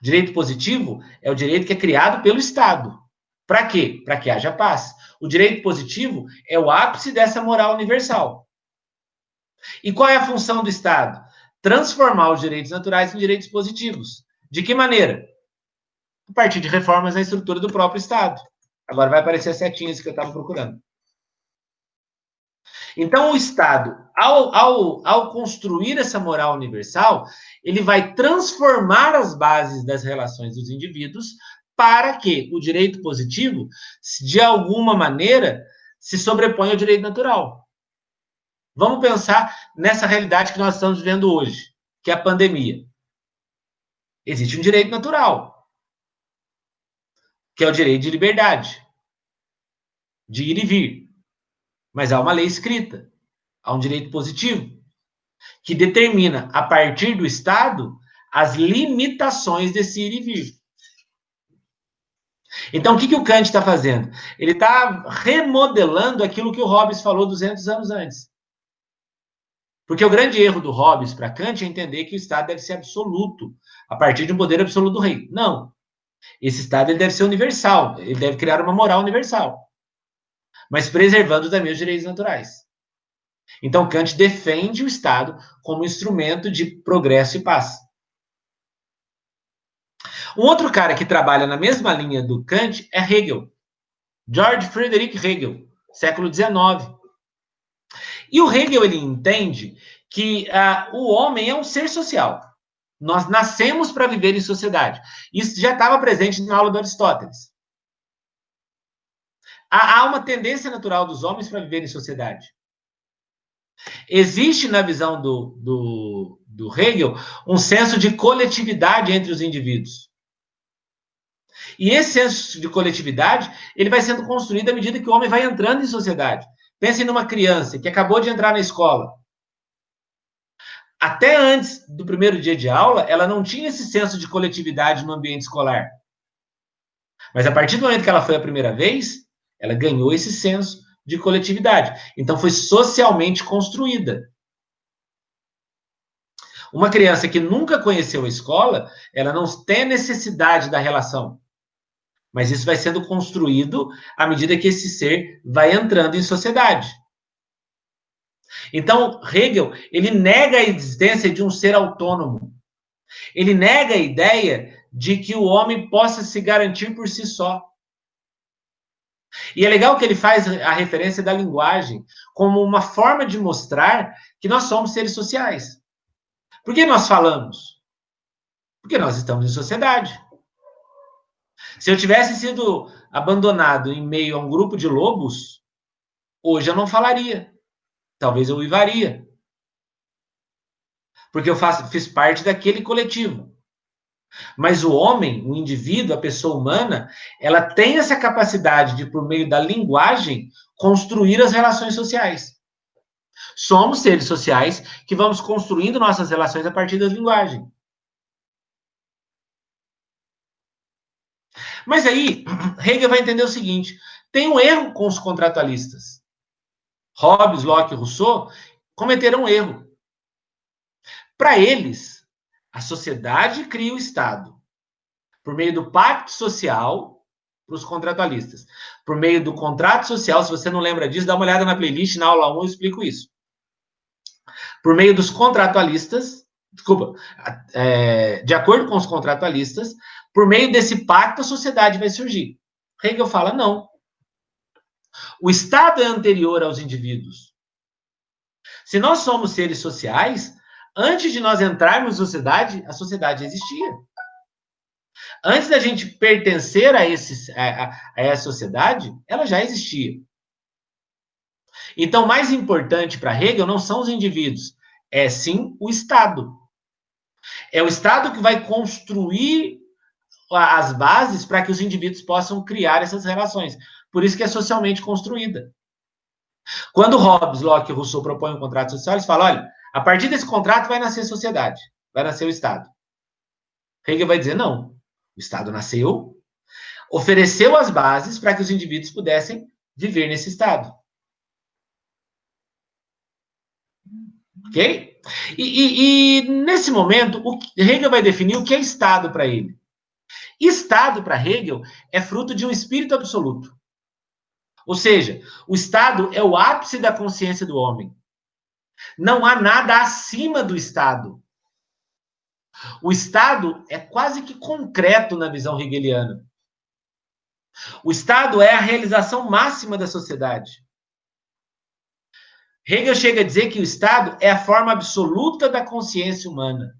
O direito positivo é o direito que é criado pelo Estado. Para quê? Para que haja paz. O direito positivo é o ápice dessa moral universal. E qual é a função do Estado? Transformar os direitos naturais em direitos positivos. De que maneira? A partir de reformas na estrutura do próprio Estado. Agora vai aparecer as setinhas que eu estava procurando. Então, o Estado, ao, ao, ao construir essa moral universal, ele vai transformar as bases das relações dos indivíduos para que o direito positivo, de alguma maneira, se sobreponha ao direito natural. Vamos pensar nessa realidade que nós estamos vivendo hoje, que é a pandemia. Existe um direito natural, que é o direito de liberdade, de ir e vir. Mas há uma lei escrita, há um direito positivo, que determina, a partir do Estado, as limitações desse ir e vir. Então, o que, que o Kant está fazendo? Ele está remodelando aquilo que o Hobbes falou 200 anos antes. Porque o grande erro do Hobbes para Kant é entender que o Estado deve ser absoluto, a partir de um poder absoluto do rei. Não. Esse Estado ele deve ser universal, ele deve criar uma moral universal mas preservando também os direitos naturais. Então, Kant defende o Estado como instrumento de progresso e paz. Um outro cara que trabalha na mesma linha do Kant é Hegel. George Friedrich Hegel, século XIX. E o Hegel ele entende que uh, o homem é um ser social. Nós nascemos para viver em sociedade. Isso já estava presente na aula do Aristóteles. Há uma tendência natural dos homens para viver em sociedade. Existe na visão do, do, do Hegel um senso de coletividade entre os indivíduos. E esse senso de coletividade ele vai sendo construído à medida que o homem vai entrando em sociedade. Pense numa criança que acabou de entrar na escola. Até antes do primeiro dia de aula, ela não tinha esse senso de coletividade no ambiente escolar. Mas a partir do momento que ela foi a primeira vez, ela ganhou esse senso de coletividade. Então, foi socialmente construída. Uma criança que nunca conheceu a escola, ela não tem necessidade da relação. Mas isso vai sendo construído à medida que esse ser vai entrando em sociedade. Então, Hegel, ele nega a existência de um ser autônomo. Ele nega a ideia de que o homem possa se garantir por si só. E é legal que ele faz a referência da linguagem como uma forma de mostrar que nós somos seres sociais. Por que nós falamos? Porque nós estamos em sociedade. Se eu tivesse sido abandonado em meio a um grupo de lobos, hoje eu não falaria. Talvez eu uivaria. Porque eu faço, fiz parte daquele coletivo. Mas o homem, o indivíduo, a pessoa humana, ela tem essa capacidade de, por meio da linguagem, construir as relações sociais. Somos seres sociais que vamos construindo nossas relações a partir da linguagem. Mas aí, [clears throat] Hegel vai entender o seguinte: tem um erro com os contratualistas. Hobbes, Locke Rousseau cometeram um erro. Para eles, a sociedade cria o Estado por meio do pacto social para os contratualistas. Por meio do contrato social, se você não lembra disso, dá uma olhada na playlist, na aula 1 eu explico isso. Por meio dos contratualistas, desculpa, é, de acordo com os contratualistas, por meio desse pacto a sociedade vai surgir. Hegel fala, não. O Estado é anterior aos indivíduos. Se nós somos seres sociais, antes de nós entrarmos na sociedade, a sociedade existia. Antes da gente pertencer a, esse, a, a essa sociedade, ela já existia. Então, mais importante para Hegel não são os indivíduos, é sim o Estado. É o Estado que vai construir as bases para que os indivíduos possam criar essas relações. Por isso que é socialmente construída. Quando Hobbes, Locke e Rousseau propõem um contrato social, eles falam: olha, a partir desse contrato vai nascer a sociedade, vai nascer o Estado. Hegel vai dizer: não. O Estado nasceu, ofereceu as bases para que os indivíduos pudessem viver nesse Estado. Ok? E, e, e, nesse momento, o Hegel vai definir o que é Estado para ele. Estado, para Hegel, é fruto de um espírito absoluto. Ou seja, o Estado é o ápice da consciência do homem. Não há nada acima do Estado. O Estado é quase que concreto na visão hegeliana. O Estado é a realização máxima da sociedade. Hegel chega a dizer que o Estado é a forma absoluta da consciência humana.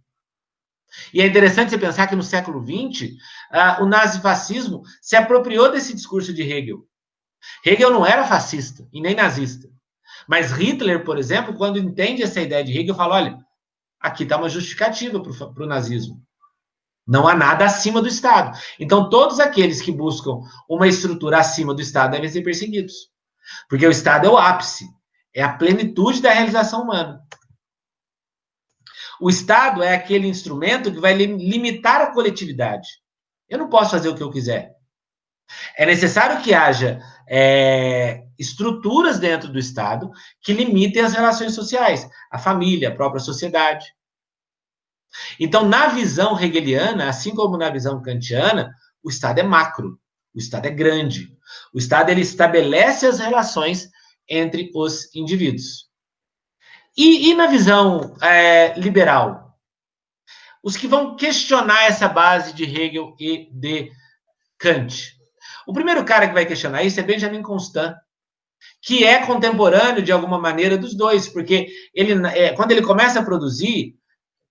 E é interessante você pensar que no século XX, uh, o nazifascismo se apropriou desse discurso de Hegel. Hegel não era fascista e nem nazista. Mas Hitler, por exemplo, quando entende essa ideia de Hegel, fala: olha, aqui está uma justificativa para o nazismo. Não há nada acima do Estado. Então, todos aqueles que buscam uma estrutura acima do Estado devem ser perseguidos. Porque o Estado é o ápice, é a plenitude da realização humana. O Estado é aquele instrumento que vai limitar a coletividade. Eu não posso fazer o que eu quiser. É necessário que haja é, estruturas dentro do Estado que limitem as relações sociais, a família, a própria sociedade. Então, na visão hegeliana, assim como na visão kantiana, o Estado é macro, o Estado é grande. O Estado ele estabelece as relações entre os indivíduos. E, e na visão é, liberal? Os que vão questionar essa base de Hegel e de Kant. O primeiro cara que vai questionar isso é Benjamin Constant, que é contemporâneo de alguma maneira dos dois, porque ele, é, quando ele começa a produzir,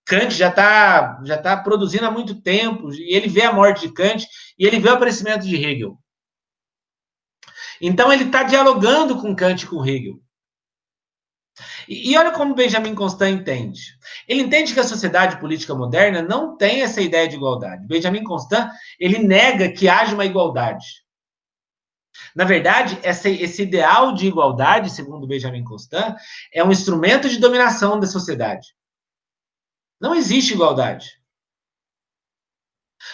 Kant já está já tá produzindo há muito tempo, e ele vê a morte de Kant e ele vê o aparecimento de Hegel. Então ele está dialogando com Kant e com Hegel. E, e olha como Benjamin Constant entende. Ele entende que a sociedade política moderna não tem essa ideia de igualdade. Benjamin Constant, ele nega que haja uma igualdade. Na verdade, essa, esse ideal de igualdade, segundo Benjamin Constant, é um instrumento de dominação da sociedade. Não existe igualdade.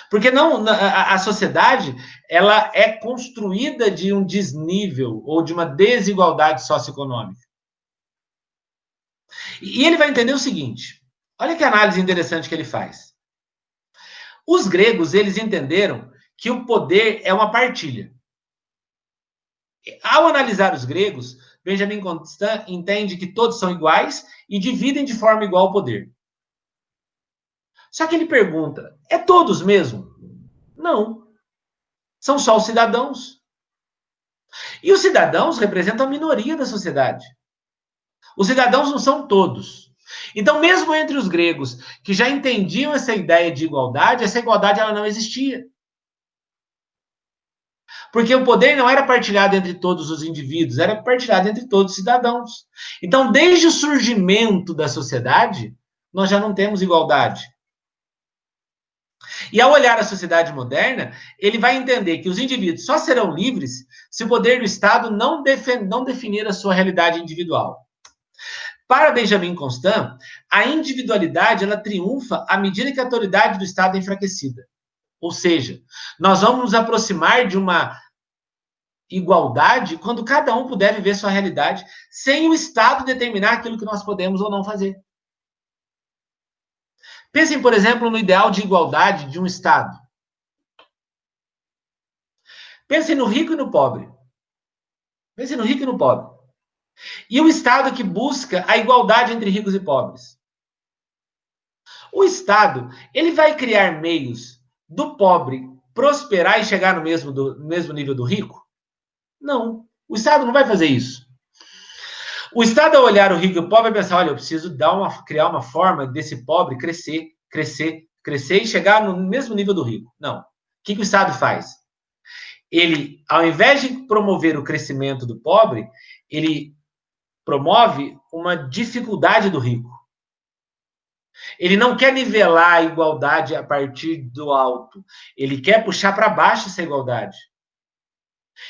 Porque não a, a, sociedade ela é construída de um desnível ou de uma desigualdade socioeconômica. E ele vai entender o seguinte: olha que análise interessante que ele faz. Os gregos, eles entenderam que o poder é uma partilha. Ao analisar os gregos, Benjamin Constant entende que todos são iguais e dividem de forma igual o poder. Só que ele pergunta: é todos mesmo? Não. São só os cidadãos. E os cidadãos representam a minoria da sociedade. Os cidadãos não são todos. Então, mesmo entre os gregos que já entendiam essa ideia de igualdade, essa igualdade ela não existia. Porque o poder não era partilhado entre todos os indivíduos, era partilhado entre todos os cidadãos. Então, desde o surgimento da sociedade, nós já não temos igualdade. E ao olhar a sociedade moderna, ele vai entender que os indivíduos só serão livres se o poder do Estado não, não definir a sua realidade individual. Para Benjamin Constant, a individualidade ela triunfa à medida que a autoridade do Estado é enfraquecida. Ou seja, nós vamos nos aproximar de uma igualdade quando cada um puder viver sua realidade, sem o Estado determinar aquilo que nós podemos ou não fazer. Pensem, por exemplo, no ideal de igualdade de um Estado. Pensem no rico e no pobre. Pensem no rico e no pobre. E o Estado que busca a igualdade entre ricos e pobres. O Estado, ele vai criar meios do pobre prosperar e chegar no mesmo, do, mesmo nível do rico? Não. O Estado não vai fazer isso. O Estado, ao olhar o rico e o pobre, vai pensar: olha, eu preciso dar uma, criar uma forma desse pobre crescer, crescer, crescer e chegar no mesmo nível do rico. Não. O que, que o Estado faz? Ele, ao invés de promover o crescimento do pobre, ele promove uma dificuldade do rico. Ele não quer nivelar a igualdade a partir do alto. Ele quer puxar para baixo essa igualdade.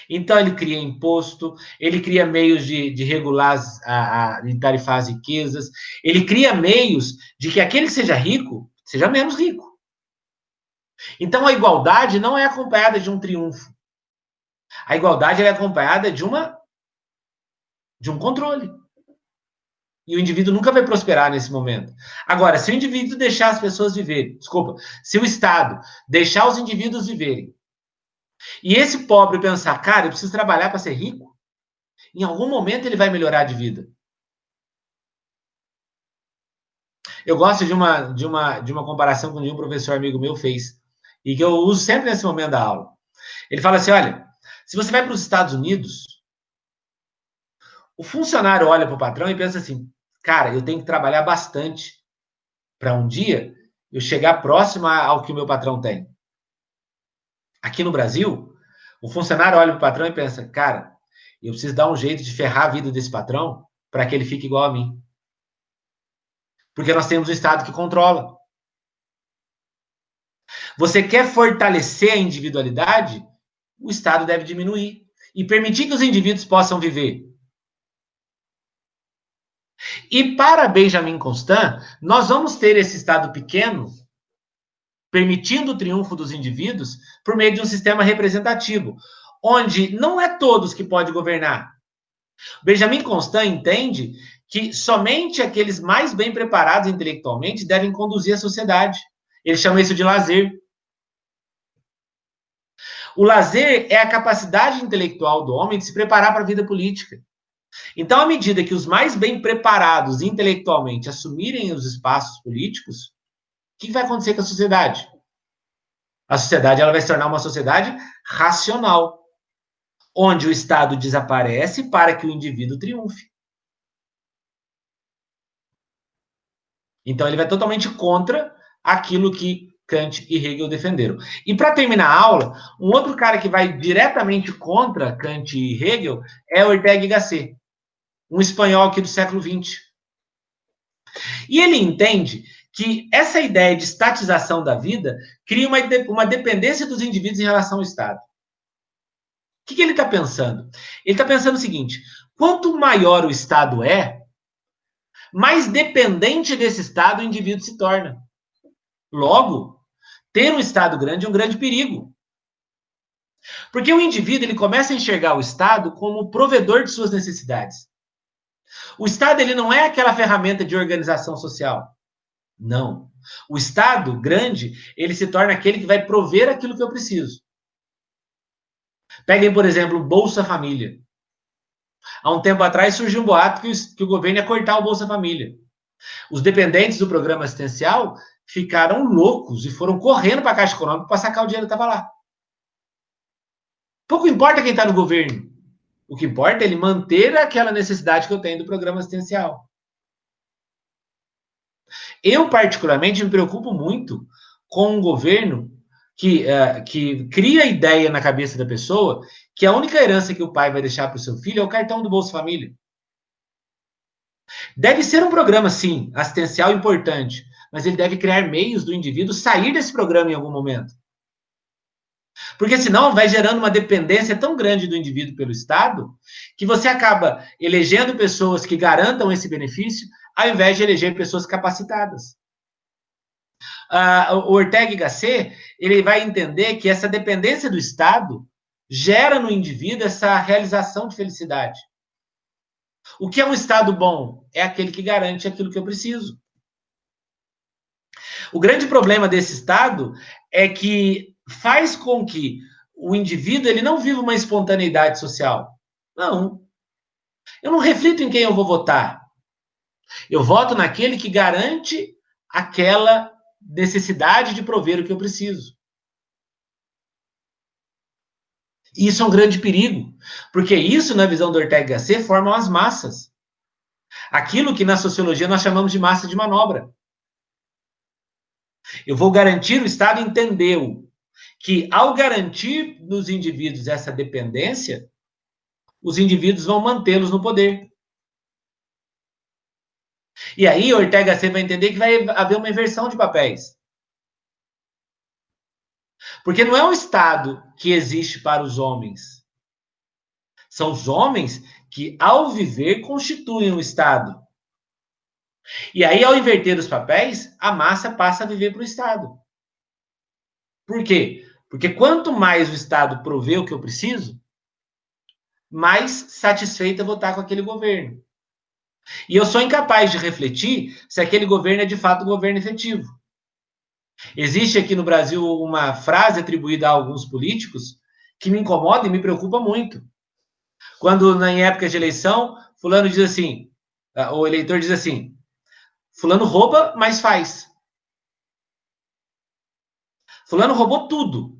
Então, ele cria imposto, ele cria meios de, de regular, a, a, de tarifar as riquezas, ele cria meios de que aquele que seja rico seja menos rico. Então, a igualdade não é acompanhada de um triunfo. A igualdade é acompanhada de uma de um controle. E o indivíduo nunca vai prosperar nesse momento. Agora, se o indivíduo deixar as pessoas viverem, desculpa, se o Estado deixar os indivíduos viverem, e esse pobre pensar, cara, eu preciso trabalhar para ser rico, em algum momento ele vai melhorar de vida. Eu gosto de uma, de uma, de uma comparação que um professor amigo meu fez, e que eu uso sempre nesse momento da aula. Ele fala assim: olha, se você vai para os Estados Unidos, o funcionário olha para o patrão e pensa assim: cara, eu tenho que trabalhar bastante para um dia eu chegar próximo ao que o meu patrão tem. Aqui no Brasil, o funcionário olha para o patrão e pensa: cara, eu preciso dar um jeito de ferrar a vida desse patrão para que ele fique igual a mim. Porque nós temos um Estado que controla. Você quer fortalecer a individualidade? O Estado deve diminuir e permitir que os indivíduos possam viver e para Benjamin Constant, nós vamos ter esse Estado pequeno, permitindo o triunfo dos indivíduos por meio de um sistema representativo, onde não é todos que pode governar. Benjamin Constant entende que somente aqueles mais bem preparados intelectualmente devem conduzir a sociedade. Ele chama isso de lazer. O lazer é a capacidade intelectual do homem de se preparar para a vida política. Então, à medida que os mais bem preparados intelectualmente assumirem os espaços políticos, o que vai acontecer com a sociedade? A sociedade ela vai se tornar uma sociedade racional, onde o Estado desaparece para que o indivíduo triunfe. Então, ele vai totalmente contra aquilo que Kant e Hegel defenderam. E para terminar a aula, um outro cara que vai diretamente contra Kant e Hegel é Ortega y Gasset um espanhol aqui do século XX. E ele entende que essa ideia de estatização da vida cria uma, uma dependência dos indivíduos em relação ao Estado. O que, que ele está pensando? Ele está pensando o seguinte: quanto maior o Estado é, mais dependente desse Estado o indivíduo se torna. Logo, ter um Estado grande é um grande perigo. Porque o indivíduo ele começa a enxergar o Estado como provedor de suas necessidades. O Estado ele não é aquela ferramenta de organização social. Não. O Estado grande, ele se torna aquele que vai prover aquilo que eu preciso. Peguem, por exemplo, Bolsa Família. Há um tempo atrás surgiu um boato que o, que o governo ia cortar o Bolsa Família. Os dependentes do programa assistencial ficaram loucos e foram correndo para a Caixa Econômica para sacar o dinheiro que estava lá. Pouco importa quem está no governo. O que importa é ele manter aquela necessidade que eu tenho do programa assistencial. Eu, particularmente, me preocupo muito com um governo que, uh, que cria a ideia na cabeça da pessoa que a única herança que o pai vai deixar para o seu filho é o cartão do Bolsa Família. Deve ser um programa, sim, assistencial importante, mas ele deve criar meios do indivíduo sair desse programa em algum momento. Porque senão vai gerando uma dependência tão grande do indivíduo pelo Estado que você acaba elegendo pessoas que garantam esse benefício ao invés de eleger pessoas capacitadas. uh, o Ortega y Gasset, ele vai entender que essa dependência do Estado gera no indivíduo essa realização de felicidade. O que é um Estado bom? É aquele que garante aquilo que eu preciso. O grande problema desse Estado é que faz com que o indivíduo ele não viva uma espontaneidade social. Não. Eu não reflito em quem eu vou votar. Eu voto naquele que garante aquela necessidade de prover o que eu preciso. E isso é um grande perigo, porque isso, na visão do Ortega Gasset, formam as massas. Aquilo que na sociologia nós chamamos de massa de manobra. Eu vou garantir, o Estado entendeu que, ao garantir nos indivíduos essa dependência, os indivíduos vão mantê-los no poder. E aí, Ortega C vai entender que vai haver uma inversão de papéis. Porque não é um Estado que existe para os homens. São os homens que, ao viver, constituem o um Estado. E aí, ao inverter os papéis, a massa passa a viver para o Estado. Por quê? Porque quanto mais o Estado provê o que eu preciso, mais satisfeita eu vou estar com aquele governo. E eu sou incapaz de refletir se aquele governo é de fato um governo efetivo. Existe aqui no Brasil uma frase atribuída a alguns políticos que me incomoda e me preocupa muito. Quando, em época de eleição, fulano diz assim, o eleitor diz assim, fulano rouba, mas faz. Fulano roubou tudo,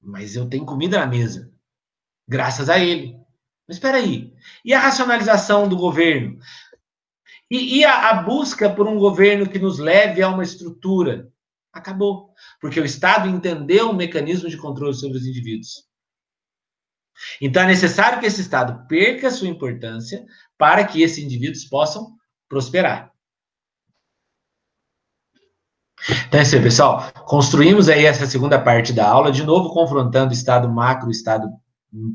mas eu tenho comida na mesa, graças a ele. Mas espera aí, e a racionalização do governo? E, e a, a busca por um governo que nos leve a uma estrutura? Acabou. Porque o Estado entendeu o mecanismo de controle sobre os indivíduos. Então é necessário que esse Estado perca sua importância para que esses indivíduos possam prosperar. Então é isso aí, pessoal. Construímos aí essa segunda parte da aula, de novo confrontando Estado macro, Estado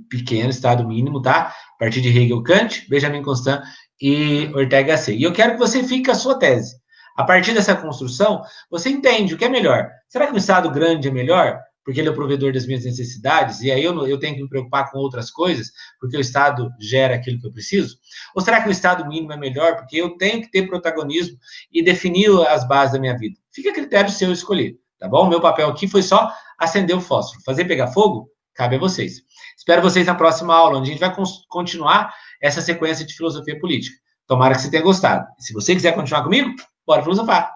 pequeno, Estado mínimo, tá? A partir de Hegel, Kant, Benjamin Constant e Ortega C. E eu quero que você fique a sua tese. A partir dessa construção, você entende o que é melhor. Será que um Estado grande é melhor? Porque ele é o provedor das minhas necessidades, e aí eu, eu tenho que me preocupar com outras coisas, porque o Estado gera aquilo que eu preciso? Ou será que o Estado mínimo é melhor, porque eu tenho que ter protagonismo e definir as bases da minha vida? Fica a critério seu escolher, tá bom? Meu papel aqui foi só acender o fósforo. Fazer pegar fogo, cabe a vocês. Espero vocês na próxima aula, onde a gente vai continuar essa sequência de filosofia política. Tomara que você tenha gostado. Se você quiser continuar comigo, bora filosofar!